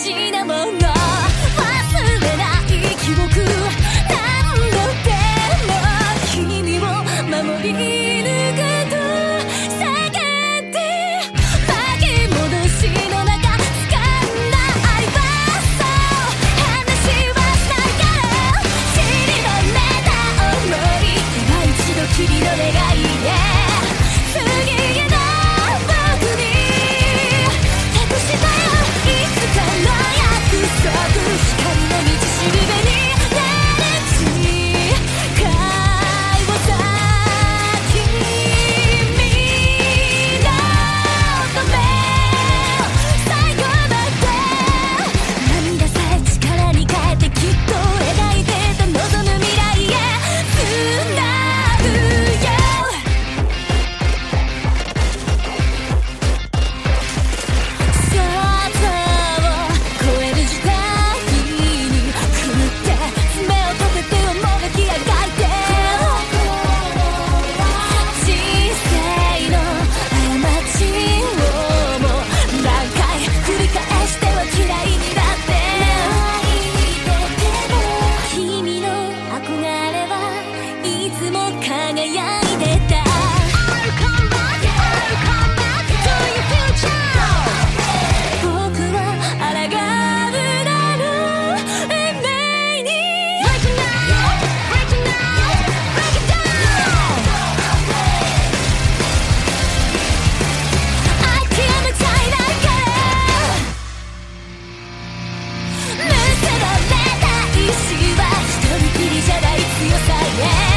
大事なもの yeah